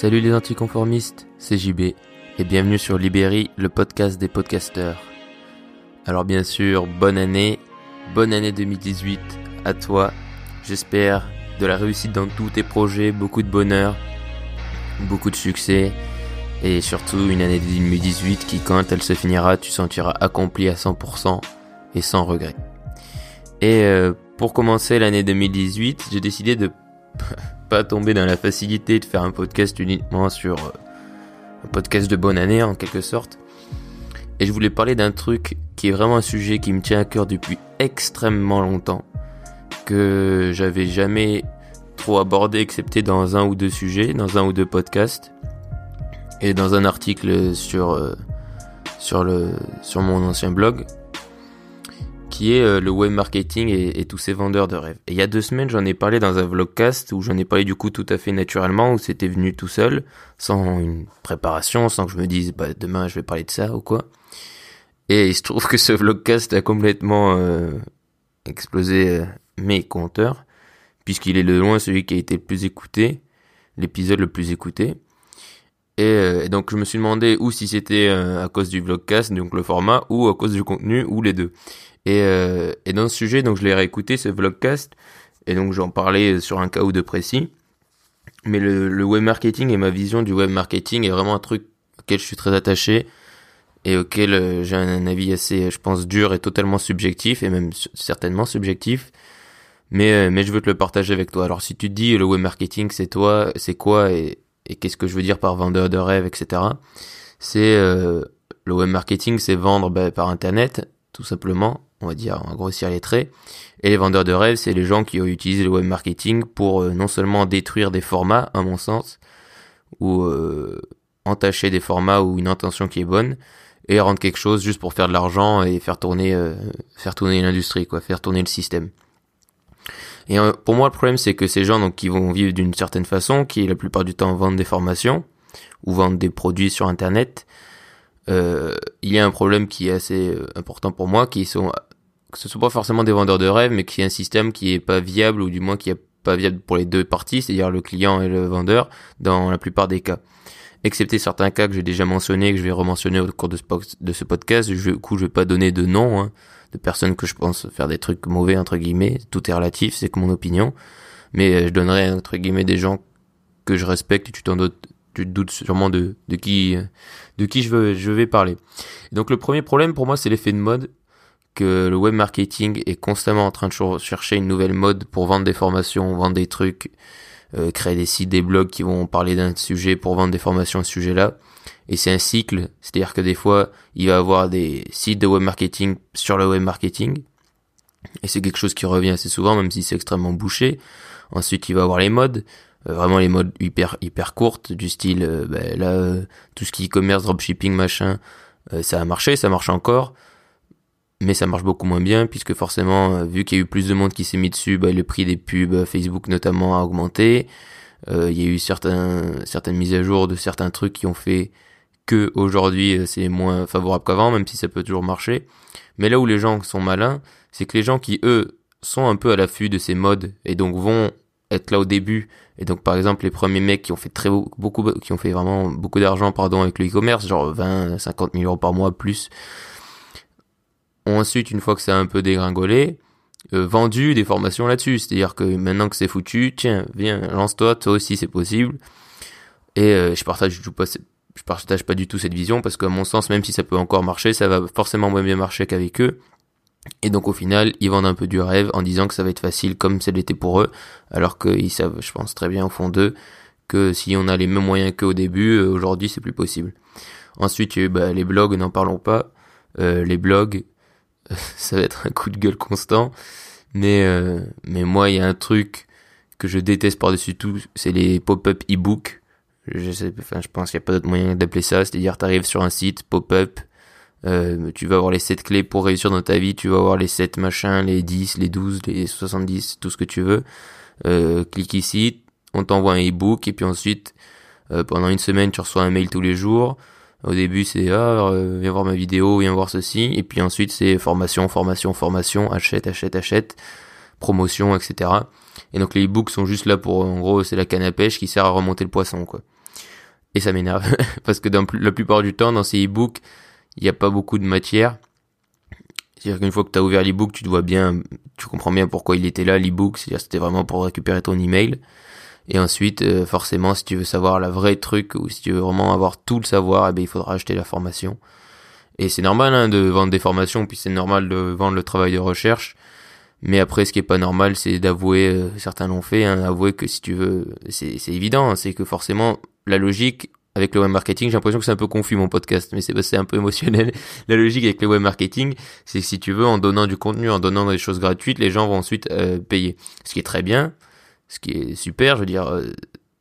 Salut les anticonformistes, c'est JB et bienvenue sur Libéry, le podcast des podcasteurs. Alors bien sûr, bonne année, bonne année 2018 à toi. J'espère de la réussite dans tous tes projets, beaucoup de bonheur, beaucoup de succès et surtout une année 2018 qui quand elle se finira, tu sentiras accompli à 100% et sans regret. Et euh, pour commencer l'année 2018, j'ai décidé de pas tomber dans la facilité de faire un podcast uniquement sur euh, un podcast de bonne année en quelque sorte. Et je voulais parler d'un truc qui est vraiment un sujet qui me tient à cœur depuis extrêmement longtemps, que j'avais jamais trop abordé excepté dans un ou deux sujets, dans un ou deux podcasts et dans un article sur euh, sur le sur mon ancien blog qui est euh, le web marketing et, tous ces vendeurs de rêves. Et il y a deux semaines, j'en ai parlé dans un vlogcast où j'en ai parlé du coup tout à fait naturellement, où c'était venu tout seul, sans une préparation, sans que je me dise bah, demain je vais parler de ça ou quoi. Et il se trouve que ce vlogcast a complètement euh, explosé euh, mes compteurs, puisqu'il est de loin celui qui a été le plus écouté, l'épisode le plus écouté. Et, donc je me suis demandé ou si c'était à cause du vlogcast, donc le format, ou à cause du contenu, ou les deux. Et, euh, dans ce sujet, donc je l'ai réécouté, ce vlogcast, et donc j'en parlais sur un cas ou deux précis. Mais le, le web marketing et ma vision du web marketing est vraiment un truc auquel je suis très attaché et auquel euh, j'ai un avis assez, je pense, dur et totalement subjectif, et même certainement subjectif. Mais, euh, mais je veux te le partager avec toi. Alors si tu te dis le web marketing c'est toi, c'est quoi et, qu'est-ce que je veux dire par vendeur de rêve, etc. C'est euh, le web marketing, c'est vendre ben, par internet, tout simplement, on va dire, on va grossir les traits. Et les vendeurs de rêves, c'est les gens qui ont utilisé le web marketing pour euh, non seulement détruire des formats, à mon sens, ou euh, entacher des formats ou une intention qui est bonne, et rendre quelque chose juste pour faire de l'argent et faire tourner, euh, faire tourner l'industrie, quoi, faire tourner le système. Et pour moi, le problème, c'est que ces gens, donc, qui vont vivre d'une certaine façon, qui la plupart du temps vendent des formations ou vendent des produits sur Internet, euh, il y a un problème qui est assez important pour moi, qui sont que ce soit pas forcément des vendeurs de rêves, mais qu'il y ait un système qui est pas viable ou du moins qui est pas viable pour les deux parties, c'est-à-dire le client et le vendeur, dans la plupart des cas. Excepté certains cas que j'ai déjà mentionnés, que je vais rementionner au cours de ce, podcast, du coup je vais pas donner de nom hein, de personnes que je pense faire des trucs mauvais entre guillemets, tout est relatif, c'est que mon opinion, mais euh, je donnerai entre guillemets des gens que je respecte, tu t'en doutes, tu te doutes sûrement de, de qui de qui je je vais parler. Donc le premier problème pour moi c'est l'effet de mode le web marketing est constamment en train de chercher une nouvelle mode pour vendre des formations, vendre des trucs, euh, créer des sites, des blogs qui vont parler d'un sujet pour vendre des formations à ce sujet-là. Et c'est un cycle, c'est-à-dire que des fois, il va avoir des sites de web marketing sur le web marketing. Et c'est quelque chose qui revient assez souvent, même si c'est extrêmement bouché. Ensuite, il va avoir les modes, euh, vraiment les modes hyper hyper courtes, du style, euh, ben là, tout ce qui est commerce, dropshipping, machin, ça a marché, ça marche encore mais ça marche beaucoup moins bien puisque forcément euh, vu qu'il y a eu plus de monde qui s'est mis dessus bah, le prix des pubs euh, Facebook notamment a augmenté. Euh, il y a eu certains certaines mises à jour de certains trucs qui ont fait que aujourd'hui c'est moins favorable qu'avant même si ça peut toujours marcher. Mais là où les gens sont malins c'est que les gens qui eux sont un peu à l'affût de ces modes et donc vont être là au début. Et donc par exemple les premiers mecs qui ont fait très beaucoup qui ont fait vraiment beaucoup d'argent pardon avec le e-commerce genre 20 50 millions par mois plus ensuite, une fois que ça a un peu dégringolé, euh, vendu des formations là-dessus. C'est-à-dire que maintenant que c'est foutu, tiens, viens, lance-toi, toi aussi c'est possible. Et euh, je partage pas, je partage pas du tout cette vision parce qu'à mon sens, même si ça peut encore marcher, ça va forcément moins bien marcher qu'avec eux. Et donc au final, ils vendent un peu du rêve en disant que ça va être facile comme ça l'était pour eux, alors qu'ils savent, je pense très bien au fond d'eux, que si on a les mêmes moyens qu'au début, euh, aujourd'hui c'est plus possible. Ensuite, bah, les blogs, n'en parlons pas. les blogs, ça va être un coup de gueule constant. Mais, euh, mais moi, il y a un truc que je déteste par-dessus tout, c'est les pop-up e-book. Je sais, enfin, je pense qu'il n'y a pas d'autre moyen d'appeler ça. C'est-à-dire, tu arrives sur un site, pop-up, euh, tu vas avoir les 7 clés pour réussir dans ta vie, tu vas avoir les 7 machins, les 10, les 12, les 70, tout ce que tu veux. Euh, clique ici, on t'envoie un e-book, et puis ensuite, euh, pendant une semaine, tu reçois un mail tous les jours. Au début, c'est ah, euh, viens voir ma vidéo, viens voir ceci, et puis ensuite c'est formation, formation, formation, achète, achète, achète, promotion, etc. Et donc les e-books sont juste là pour, en gros, c'est la canne à pêche qui sert à remonter le poisson, quoi. et ça m'énerve. Parce que la plupart du temps dans ces e-books il n'y a pas beaucoup de matière. C'est-à-dire qu'une fois que tu as ouvert l'e-book tu te vois bien tu comprends bien pourquoi il était là l'e-book. C'est-à-dire c'était vraiment pour récupérer ton email et ensuite euh, forcément si tu veux savoir la vraie truc ou si tu veux vraiment avoir tout le savoir eh ben il faudra acheter la formation et c'est normal hein, de vendre des formations puis c'est normal de vendre le travail de recherche mais après, ce qui est pas normal, c'est d'avouer, euh, certains l'ont fait, hein, avouer que si tu veux, c'est évident, hein, c'est que forcément, la logique avec le web marketing, j'ai l'impression que c'est un peu confus mon podcast, mais c'est un peu émotionnel. La logique avec le web marketing, c'est que si tu veux, en donnant du contenu, en donnant des choses gratuites, les gens vont ensuite euh, payer. Ce qui est très bien, ce qui est super, je veux dire, euh,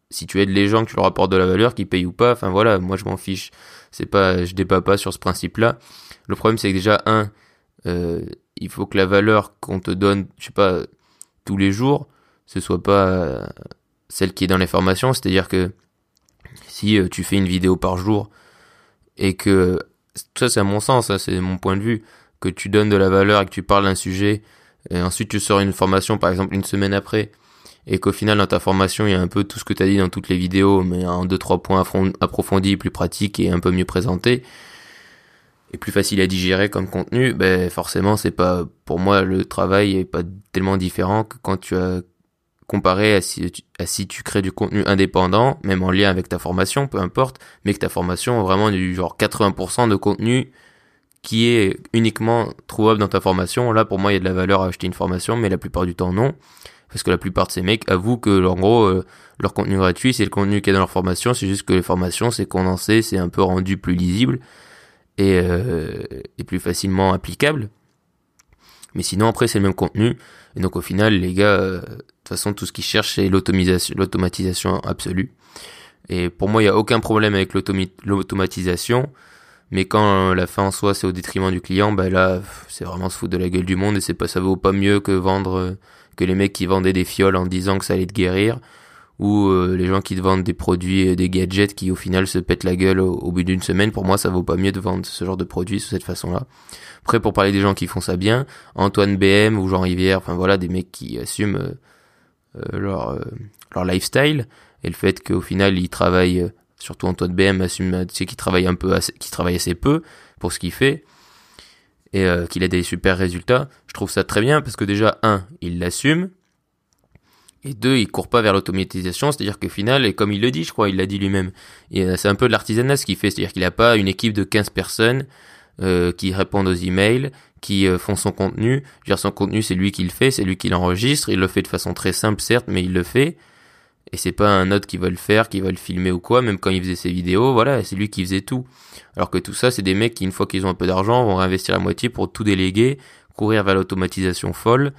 si tu aides les gens, que tu leur apportes de la valeur, qu'ils payent ou pas, enfin voilà, moi je m'en fiche. C'est pas, je débat pas sur ce principe-là. Le problème, c'est que déjà, un, euh, il faut que la valeur qu'on te donne, je sais pas, tous les jours, ce soit pas euh, celle qui est dans les formations. C'est-à-dire que si tu fais une vidéo par jour et que ça c'est à mon sens, ça c'est mon point de vue, que tu donnes de la valeur et que tu parles d'un sujet, et ensuite tu sors une formation par exemple une semaine après, et qu'au final dans ta formation il y a un peu tout ce que tu as dit dans toutes les vidéos, mais en deux trois points approfondis, plus pratiques et un peu mieux présentés, est plus facile à digérer comme contenu, ben forcément c'est pas pour moi le travail est pas tellement différent que quand tu as comparé à si, tu, crées du contenu indépendant, même en lien avec ta formation, peu importe, mais que ta formation est vraiment du genre 80% de contenu qui est uniquement trouvable dans ta formation. Là, pour moi, il y a de la valeur à acheter une formation, mais la plupart du temps, non. Parce que la plupart de ces mecs avouent que, en gros, euh, leur contenu gratuit, c'est le contenu qui est dans leur formation. C'est juste que les formations, c'est condensé, c'est un peu rendu plus lisible et, euh, et plus facilement applicable. Mais sinon, après, c'est le même contenu. Et donc, au final, les gars, euh, de toute façon, tout ce qu'ils cherchent, c'est l'automatisation absolue. Et pour moi, il n'y a aucun problème avec l'automatisation. Mais quand la fin en soi, c'est au détriment du client, bah là, c'est vraiment se foutre de la gueule du monde et c'est pas, ça vaut pas mieux que vendre, que les mecs qui vendaient des fioles en disant que ça allait te guérir ou euh, les gens qui te vendent des produits, des gadgets qui au final se pètent la gueule au, bout d'une semaine, pour moi ça vaut pas mieux de vendre ce genre de produits de cette façon-là. Après pour parler des gens qui font ça bien, Antoine BM ou Jean Rivière, enfin voilà des mecs qui assument euh, euh, leur leur lifestyle et le fait qu'au final ils travaillent, surtout Antoine BM assume tu sais qu'il travaille un peu, assez, qu'il travaille assez peu pour ce qu'il fait et qu'il a des super résultats. Je trouve ça très bien parce que déjà un, il l'assume et deux, il court pas vers l'automatisation, c'est-à-dire que final, et comme il le dit, je crois, il l'a dit lui-même, euh, c'est un peu de l'artisanat ce qu'il fait, c'est-à-dire qu'il n'a pas une équipe de 15 personnes euh, qui répondent aux emails, qui euh, font son contenu. Je son contenu, c'est lui qui le fait, c'est lui qui l'enregistre, il le fait de façon très simple, certes, mais il le fait. Et c'est pas un autre qui va le faire, qui va le filmer ou quoi, même quand il faisait ses vidéos, voilà, c'est lui qui faisait tout. Alors que tout ça, c'est des mecs qui, une fois qu'ils ont un peu d'argent, vont réinvestir la moitié pour tout déléguer, courir vers l'automatisation folle,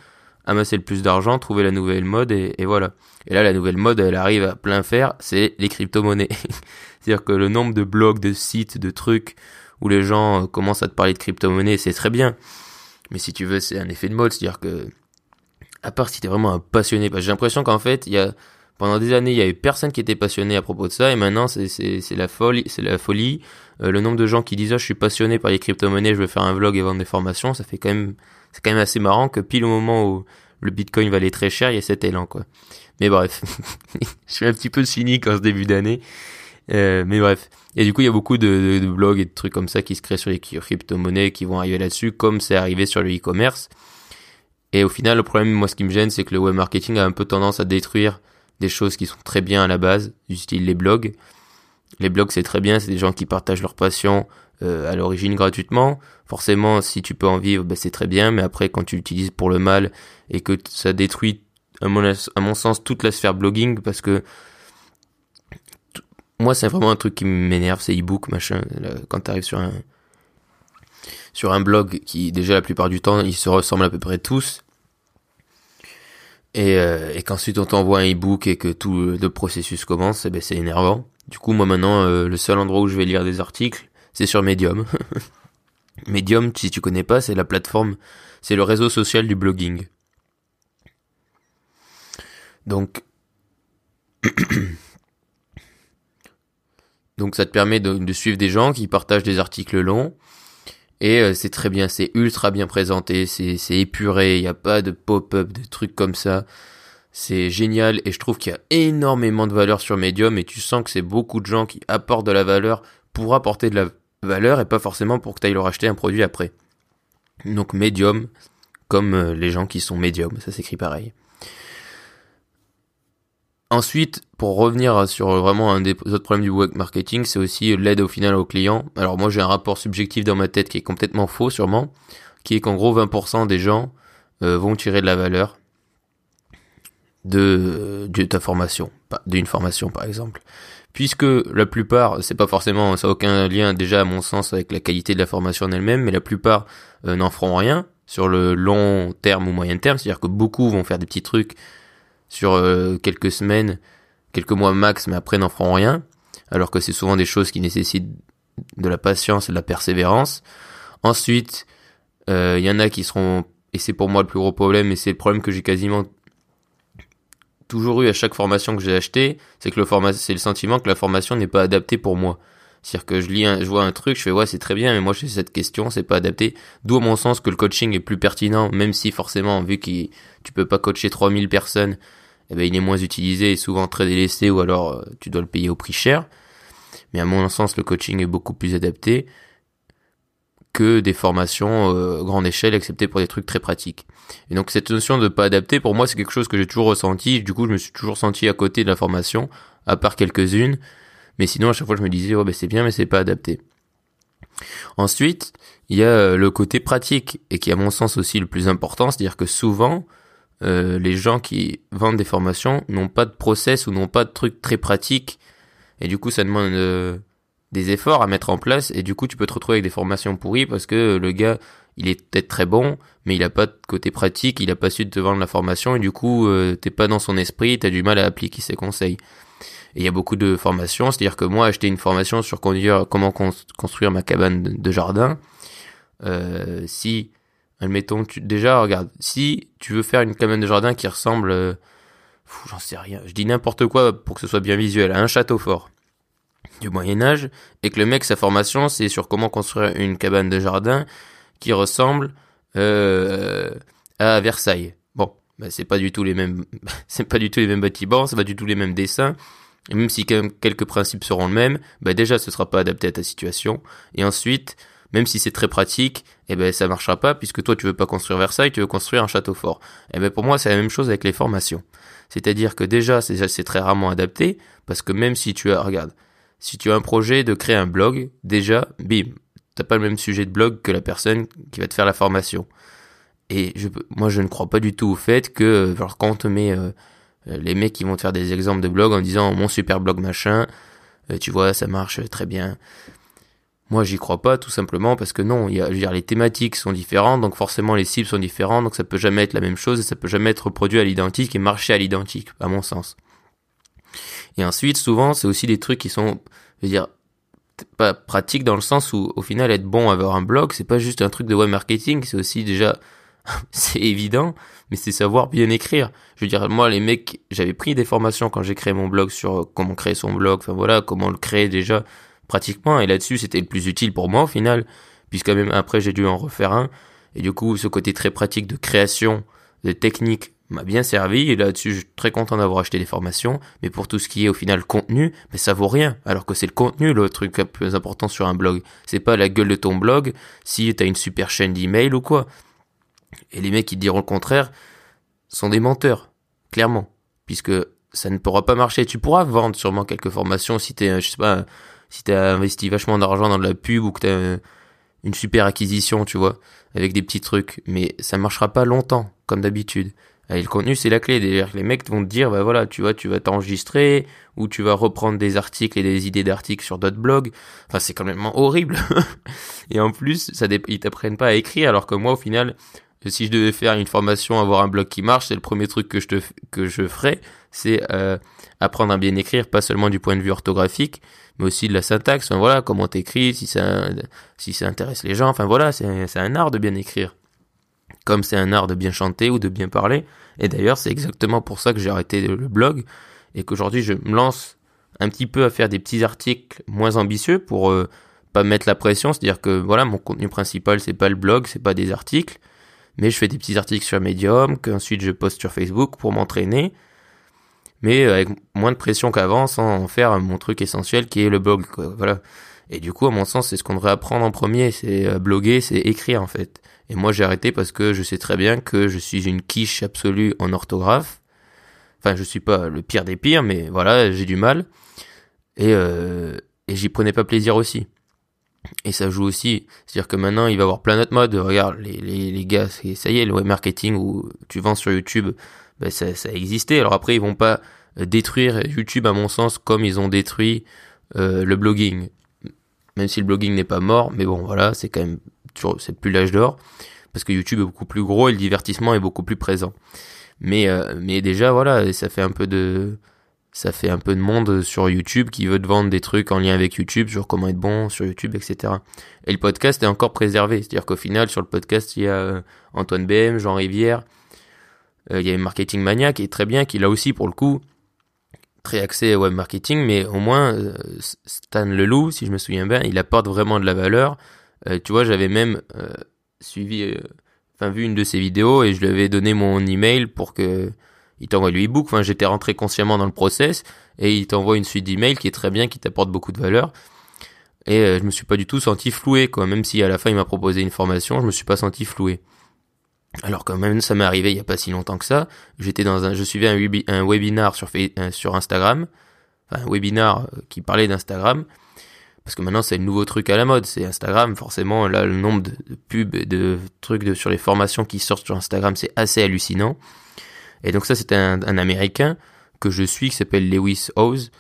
amasser le plus d'argent, trouver la nouvelle mode et, voilà. Et là, la nouvelle mode, elle arrive à plein faire, c'est les crypto-monnaies. C'est-à-dire que le nombre de blogs, de sites, de trucs où les gens euh, commencent à te parler de crypto-monnaies, c'est très bien. Mais si tu veux, c'est un effet de mode, c'est-à-dire que, à part si t'es vraiment un passionné, j'ai l'impression qu'en fait, il y a, pendant des années, il y avait personne qui était passionné à propos de ça, et maintenant, c'est, la folie, c'est la folie. Euh, le nombre de gens qui disent, oh, je suis passionné par les crypto-monnaies, je veux faire un vlog et vendre des formations, ça fait quand même, c'est quand même assez marrant que pile au moment où le bitcoin valait très cher, il y a cet élan, quoi. Mais bref, je suis un petit peu cynique en ce début d'année. Euh, mais bref. Et du coup, il y a beaucoup de, de, blogs et de trucs comme ça qui se créent sur les crypto-monnaies qui vont arriver là-dessus, comme c'est arrivé sur le e-commerce. Et au final, le problème, moi, ce qui me gêne, c'est que le web marketing a un peu tendance à détruire des choses qui sont très bien à la base, du style les blogs. Les blogs, c'est très bien, c'est des gens qui partagent leur passion, euh, à l'origine gratuitement. Forcément, si tu peux en vivre, ben, c'est très bien, mais après, quand tu l'utilises pour le mal et que ça détruit, à mon, sens, toute la sphère blogging, parce que moi, c'est vraiment un truc qui m'énerve, c'est e-book, machin. quand tu arrives sur un sur un blog qui, déjà, la plupart du temps, ils se ressemblent à peu près tous. Et, euh, et qu'ensuite on t'envoie un e-book et que tout le processus commence, eh ben c'est énervant. Du coup, moi maintenant, euh, le seul endroit où je vais lire des articles, c'est sur Medium. Medium, si tu connais pas, c'est la plateforme, c'est le réseau social du blogging. Donc, donc ça te permet de, suivre des gens qui partagent des articles longs. Et euh, c'est très bien, c'est ultra bien présenté, c'est épuré, il n'y a pas de pop-up, de trucs comme ça. c'est génial et je trouve qu'il y a énormément de valeur sur Medium et tu sens que c'est beaucoup de gens qui apportent de la valeur pour apporter de la valeur et pas forcément pour que tu ailles leur acheter un produit après. Donc Medium, comme euh, les gens qui sont Medium, ça s'écrit pareil. Ensuite, pour revenir sur vraiment un des autres problèmes du web marketing, c'est aussi l'aide au final au client. Alors moi j'ai un rapport subjectif dans ma tête qui est complètement faux sûrement, qui est qu'en gros 20% des gens euh, vont tirer de la valeur de, de ta formation, d'une formation par exemple. Puisque la plupart, c'est pas forcément, ça n'a aucun lien déjà à mon sens avec la qualité de la formation en elle-même, mais la plupart euh, n'en feront rien sur le long terme ou moyen terme, c'est-à-dire que beaucoup vont faire des petits trucs sur euh, quelques semaines, quelques mois max, mais après n'en feront rien, alors que c'est souvent des choses qui nécessitent de la patience et de la persévérance. Ensuite, il euh, y en a qui seront, et c'est pour moi le plus gros problème, et c'est le problème que j'ai quasiment toujours eu à chaque formation que j'ai acheté, c'est que le format, c'est le sentiment que la formation n'est pas adaptée pour moi. C'est-à-dire que je lis, un, je vois un truc, je fais ouais c'est très bien, mais moi j'ai cette question, c'est pas adapté. D'où à mon sens que le coaching est plus pertinent, même si forcément vu que tu peux pas coacher 3000 personnes, eh ben il est moins utilisé et souvent très délaissé ou alors euh, tu dois le payer au prix cher. Mais à mon sens le coaching est beaucoup plus adapté que des formations euh, grande échelle, excepté pour des trucs très pratiques. Et donc cette notion de pas adapter, pour moi, c'est quelque chose que j'ai toujours ressenti. Du coup, je me suis toujours senti à côté de la formation, à part quelques-unes. Mais sinon, à chaque fois, je me disais, oh, ben c'est bien, mais c'est pas adapté. Ensuite, il y a euh, le côté pratique, et qui à mon sens aussi le plus important, c'est-à-dire que souvent, euh, les gens qui vendent des formations n'ont pas de process ou n'ont pas de trucs très pratiques, et du coup, ça demande euh, des efforts à mettre en place, et du coup, tu peux te retrouver avec des formations pourries parce que le gars, il est peut-être très bon, mais il a pas de côté pratique, il a pas su te vendre la formation. Et du coup euh, t'es pas dans son esprit, t'as du mal à appliquer ses conseils. Et il y a beaucoup de formations, c'est-à-dire que moi acheter une formation sur conduire, comment construire ma cabane de, jardin, euh, si admettons tu, déjà regarde, si tu veux faire une cabane de jardin qui ressemble, euh, j'en sais rien, je dis n'importe quoi pour que ce soit bien visuel, à un château fort du Moyen Âge, et que le mec sa formation c'est sur comment construire une cabane de jardin qui ressemble euh, à Versailles. Bon, bah, c'est pas du tout les mêmes, c'est pas du tout les mêmes bâtiments, c'est pas du tout les mêmes dessins. Et même si quelques principes seront les mêmes, bah déjà ce sera pas adapté à ta situation. Et ensuite, même si c'est très pratique, eh ben ça marchera pas puisque toi tu veux pas construire Versailles, tu veux construire un château fort. Eh ben pour moi c'est la même chose avec les formations. C'est-à-dire que déjà c'est c'est très rarement adapté parce que même si tu as regarde, si tu as un projet de créer un blog, déjà bim, t'as pas le même sujet de blog que la personne qui va te faire la formation. Et je, moi, je ne crois pas du tout au fait que, genre, quand on te met euh, les mecs qui vont te faire des exemples de blog en disant mon super blog machin, euh, tu vois, ça marche très bien. Moi, j'y crois pas, tout simplement parce que non, y a, je veux dire, les thématiques sont différentes, donc forcément les cibles sont différentes, donc ça peut jamais être la même chose et ça peut jamais être reproduit à l'identique et marcher à l'identique, à mon sens. Et ensuite, souvent, c'est aussi des trucs qui sont, je veux dire, pas pratique dans le sens où au final être bon à avoir un blog c'est pas juste un truc de web marketing c'est aussi déjà c'est évident mais c'est savoir bien écrire je veux dire moi les mecs j'avais pris des formations quand j'ai créé mon blog sur comment créer son blog enfin voilà comment le créer déjà pratiquement et là-dessus c'était le plus utile pour moi au final puisque même après j'ai dû en refaire un. Et du coup ce côté très pratique de création de technique m'a bien servi et là-dessus je suis très content d'avoir acheté des formations. Mais pour tout ce qui est au final contenu mais ça vaut rien alors que c'est le contenu le truc le plus important sur un blog. C'est pas la gueule de ton blog si t'as une super chaîne d'email ou quoi. Et les mecs qui diront le contraire sont des menteurs clairement. Puisque ça ne pourra pas marcher. Tu pourras vendre sûrement quelques formations si t'es je sais pas si t'as investi vachement d'argent dans de la pub ou que t'as une super acquisition tu vois avec des petits trucs mais ça marchera pas longtemps comme d'habitude et le contenu, c'est la clé. Les mecs vont te dire, bah voilà, tu vois, tu vas t'enregistrer, ou tu vas reprendre des articles et des idées d'articles sur d'autres blogs. Enfin, c'est quand même horrible. et en plus, ça ils t'apprennent pas à écrire, alors que moi, au final, si je devais faire une formation, avoir un blog qui marche, c'est le premier truc que je te, que je ferais, c'est euh, apprendre à bien écrire, pas seulement du point de vue orthographique, mais aussi de la syntaxe. Enfin, voilà, comment t'écris, si ça, si ça intéresse les gens. Enfin voilà, c'est, un art de bien écrire comme c'est un art de bien chanter ou de bien parler. Et d'ailleurs, c'est exactement pour ça que j'ai arrêté le blog et qu'aujourd'hui je me lance un petit peu à faire des petits articles moins ambitieux pour euh, pas mettre la pression, c'est-à-dire que voilà, mon contenu principal c'est pas le blog, c'est pas des articles, mais je fais des petits articles sur Medium, qu'ensuite je poste sur Facebook pour m'entraîner, mais avec moins de pression qu'avant, sans en faire mon truc essentiel qui est le blog. Voilà. Et du coup, à mon sens, c'est ce qu'on devrait apprendre en premier, c'est euh, bloguer, c'est écrire en fait. Et moi, j'ai arrêté parce que je sais très bien que je suis une quiche absolue en orthographe. Enfin, je suis pas le pire des pires, mais voilà, j'ai du mal. Et, euh, et j'y prenais pas plaisir aussi. Et ça joue aussi. C'est-à-dire que maintenant, il va y avoir plein d'autres modes. Regarde, les, gars, ça y est, le web marketing où tu vends sur YouTube, ben ça, ça existait. Alors après, ils vont pas euh, détruire YouTube, à mon sens, comme ils ont détruit euh, le blogging. Même si le blogging n'est pas mort, mais bon, voilà, c'est quand même, c'est plus l'âge d'or. Parce que YouTube est beaucoup plus gros et le divertissement est beaucoup plus présent. Mais, euh, mais déjà, voilà, ça fait un peu de, ça fait un peu de monde sur YouTube qui veut te vendre des trucs en lien avec YouTube, sur comment être bon sur YouTube, etc. Et le podcast est encore préservé. C'est-à-dire qu'au final, sur le podcast, il y a euh, Antoine BM, Jean Rivière, euh, il y a Marketing Mania qui est très bien, qui là aussi, pour le coup, très axé web marketing, mais au moins, euh, Stan Leloup, si je me souviens bien, il apporte vraiment de la valeur. tu vois, j'avais même suivi, enfin vu une de ses vidéos et je lui avais donné mon email pour que il t'envoie le e-book. Enfin, j'étais rentré consciemment dans le process et il t'envoie une suite d'emails qui est très bien, qui t'apporte beaucoup de valeur. Et euh, je me suis pas du tout senti floué, quoi. Même si à la fin il m'a proposé une formation, je me suis pas senti floué. Alors quand même, ça m'est arrivé il y a pas si longtemps que ça. J'étais dans un, je suivais un, webinar sur euh, sur Instagram, enfin, un webinar euh, qui parlait d'Instagram. Parce que maintenant c'est le nouveau truc à la mode, c'est Instagram. Forcément, là le nombre de, pubs de trucs de, sur les formations qui sortent sur Instagram, c'est assez hallucinant. Et donc ça, c'était un, Américain que je suis qui s'appelle Lewis Howes,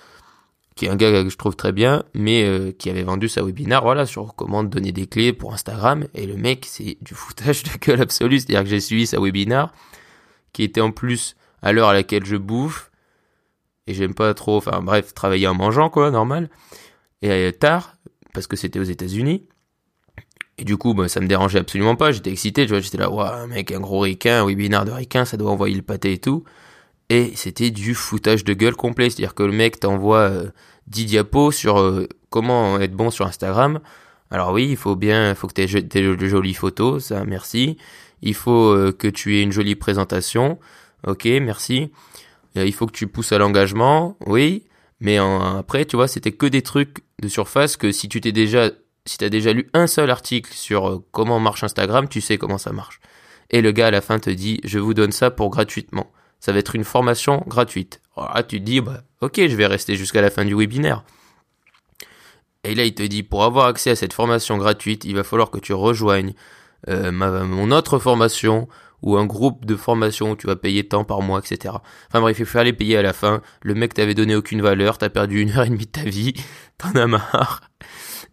qui est un gars que je trouve très bien, mais euh, qui avait vendu sa webinar, voilà, sur comment donner des clés pour Instagram. Et le mec, c'est du foutage de gueule absolu. C'est-à-dire que j'ai suivi sa webinar, qui était en plus à l'heure à laquelle je bouffe, et j'aime pas trop, enfin bref, travailler en mangeant, quoi, normal. Et euh, tard, parce que c'était aux États-Unis. Et du coup, bah, ça me dérangeait absolument pas. J'étais excité, tu vois, j'étais là, waouh, mec, un gros ricain, un webinaire de ricain, ça doit envoyer le pâté et tout. Et c'était du foutage de gueule complet. C'est-à-dire que le mec t'envoie euh, 10 diapos sur euh, comment être bon sur Instagram. Alors oui, il faut bien, il faut que tu aies de jolies photos, ça, merci. Il faut euh, que tu aies une jolie présentation. Ok, merci. Euh, il faut que tu pousses à l'engagement, oui. Mais après, tu vois, c'était que des trucs de surface que si tu t'es déjà si t'as déjà lu un seul article sur euh, comment marche Instagram, tu sais comment ça marche. Et le gars à la fin te dit, je vous donne ça pour gratuitement. Ça va être une formation gratuite. Là, tu te dis, bah, ok, je vais rester jusqu'à la fin du webinaire. Et là, il te dit, pour avoir accès à cette formation gratuite, il va falloir que tu rejoignes euh, mon autre formation ou un groupe de formation où tu vas payer tant par mois, etc. Enfin bref, il faut aller payer à la fin. Le mec t'avait donné aucune valeur, t'as perdu une heure et demie de ta vie, t'en as marre.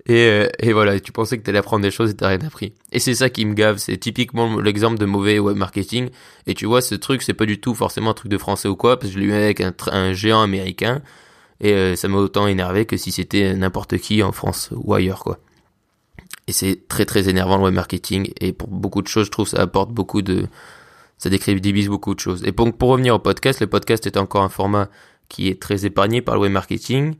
Et, euh, et voilà, tu pensais que t'allais apprendre des choses et t'as rien appris. Et c'est ça qui me gave, c'est typiquement l'exemple de mauvais web marketing. Et tu vois, ce truc, c'est pas du tout forcément un truc de français ou quoi, parce que je l'ai eu avec un, géant américain, et euh, ça m'a autant énervé que si c'était n'importe qui en France ou ailleurs, quoi. Et c'est très très énervant le web marketing, et pour beaucoup de choses, je trouve ça apporte beaucoup de... ça décrédibilise beaucoup de choses. Et pour, pour revenir au podcast, le podcast est encore un format qui est très épargné par le web marketing,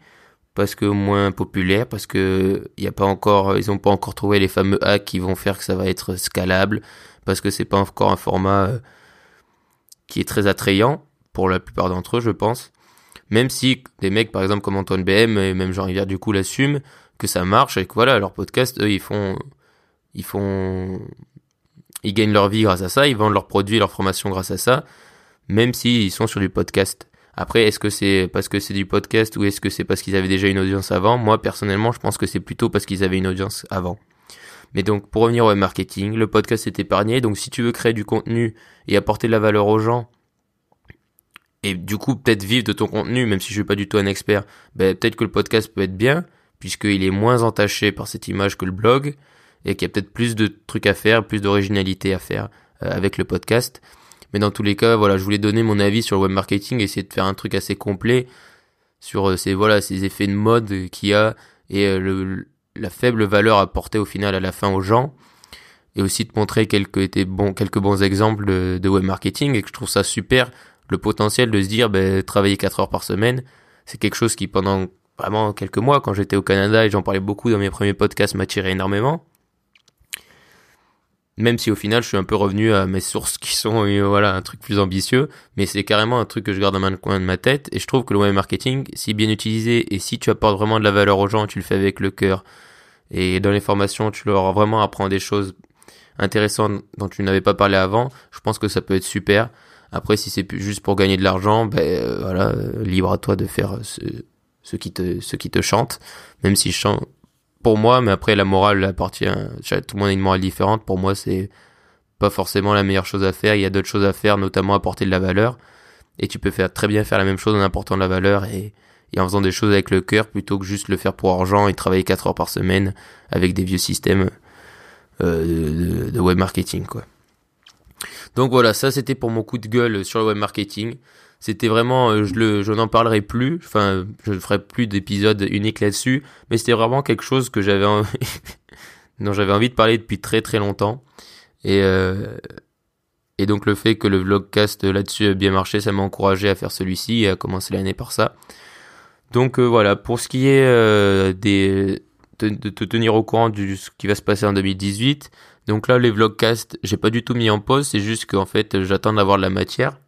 parce que moins populaire, parce que y a pas encore, ils ont pas encore trouvé les fameux hacks qui vont faire que ça va être scalable, parce que c'est pas encore un format euh, qui est très attrayant pour la plupart d'entre eux, je pense. Même si des mecs, par exemple comme Antoine BM et même Jean Rivière du coup l'assument que ça marche et que voilà leur podcast, eux ils font, ils font, ils gagnent leur vie grâce à ça, ils vendent leurs produits, leurs formations grâce à ça, même s'ils sont sur du podcast. Après, est-ce que c'est parce que c'est du podcast ou est-ce que c'est parce qu'ils avaient déjà une audience avant? Moi, personnellement, je pense que c'est plutôt parce qu'ils avaient une audience avant. Mais donc, pour revenir au marketing, le podcast est épargné. Donc, si tu veux créer du contenu et apporter de la valeur aux gens, et du coup, peut-être vivre de ton contenu, même si je suis pas du tout un expert, ben, peut-être que le podcast peut être bien, puisqu'il est moins entaché par cette image que le blog, et qu'il y a peut-être plus de trucs à faire, plus d'originalité à faire euh, avec le podcast. Mais dans tous les cas, voilà, je voulais donner mon avis sur le web marketing, essayer de faire un truc assez complet sur euh, ces voilà ces effets de mode qu'il y a et euh, la faible valeur apportée au final à la fin aux gens. Et aussi de montrer quelques étaient bons quelques bons exemples de, de, web marketing et que je trouve ça super le potentiel de se dire ben, travailler 4 heures par semaine c'est quelque chose qui pendant vraiment quelques mois quand j'étais au Canada et j'en parlais beaucoup dans mes premiers podcasts m'attirait énormément même si au final je suis un peu revenu à mes sources qui sont euh, voilà un truc plus ambitieux. Mais c'est carrément un truc que je garde dans le coin de ma tête. Et je trouve que le web marketing si bien utilisé et si tu apportes vraiment de la valeur aux gens tu le fais avec le cœur. Et dans les formations tu leur vraiment apprends des choses intéressantes dont tu n'avais pas parlé avant. Je pense que ça peut être super. Après si c'est juste pour gagner de l'argent ben euh, voilà libre à toi de faire ce, ce qui te ce qui te chante. Même si je chante pour moi, mais après la morale appartient. Tout le monde a une morale différente. Pour moi, c'est pas forcément la meilleure chose à faire. Il y a d'autres choses à faire, notamment apporter de la valeur. Et tu peux faire très bien faire la même chose en apportant de la valeur et, en faisant des choses avec le cœur plutôt que juste le faire pour argent et travailler 4 heures par semaine avec des vieux systèmes euh, de, de, web marketing quoi. Donc voilà, ça c'était pour mon coup de gueule sur le web marketing. C'était vraiment, euh, je n'en parlerai plus. Enfin, je ne ferai plus d'épisodes uniques là-dessus. Mais c'était vraiment quelque chose que j'avais, envie, dont j'avais envie de parler depuis très très longtemps. Et euh, et donc le fait que le vlogcast là-dessus a bien marché, ça m'a encouragé à faire celui-ci et à commencer l'année par ça. Donc euh, voilà, pour ce qui est de, te tenir au courant de ce qui va se passer en 2018. Donc là, les vlogcasts, j'ai pas du tout mis en pause, c'est juste qu'en fait, j'attends d'avoir de la matière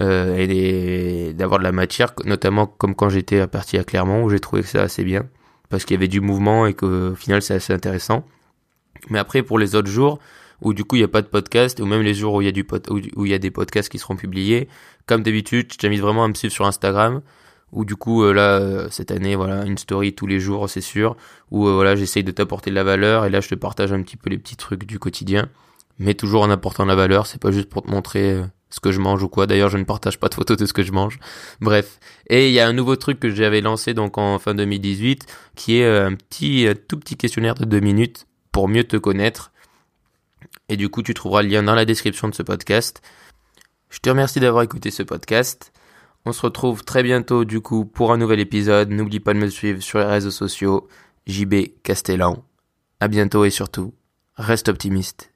euh, et d'avoir de la matière, notamment comme quand j'étais parti à Clermont où j'ai trouvé que ça assez bien parce qu'il y avait du mouvement et qu'au final c'est assez intéressant. Mais après pour les autres jours où du coup il n'y a pas de podcast ou même les jours où il y a du où il y a des podcasts qui seront publiés, comme d'habitude, je t'invite vraiment à me suivre sur Instagram où du coup euh, là euh, cette année voilà une story tous les jours c'est sûr où euh, voilà j'essaye de t'apporter de la valeur et là je te partage un petit peu les petits trucs du quotidien mais toujours en apportant de la valeur c'est pas juste pour te montrer ce que je mange ou quoi. D'ailleurs, je ne partage pas de photos de ce que je mange. Bref. Et il y a un nouveau truc que j'avais lancé donc en fin 2018, qui est euh, un petit, euh, tout petit questionnaire de deux minutes pour mieux te connaître. Et du coup, tu trouveras le lien dans la description de ce podcast. Je te remercie d'avoir écouté ce podcast. On se retrouve très bientôt du coup pour un nouvel épisode. N'oublie pas de me suivre sur les réseaux sociaux. JB Castellan. À bientôt et surtout, reste optimiste.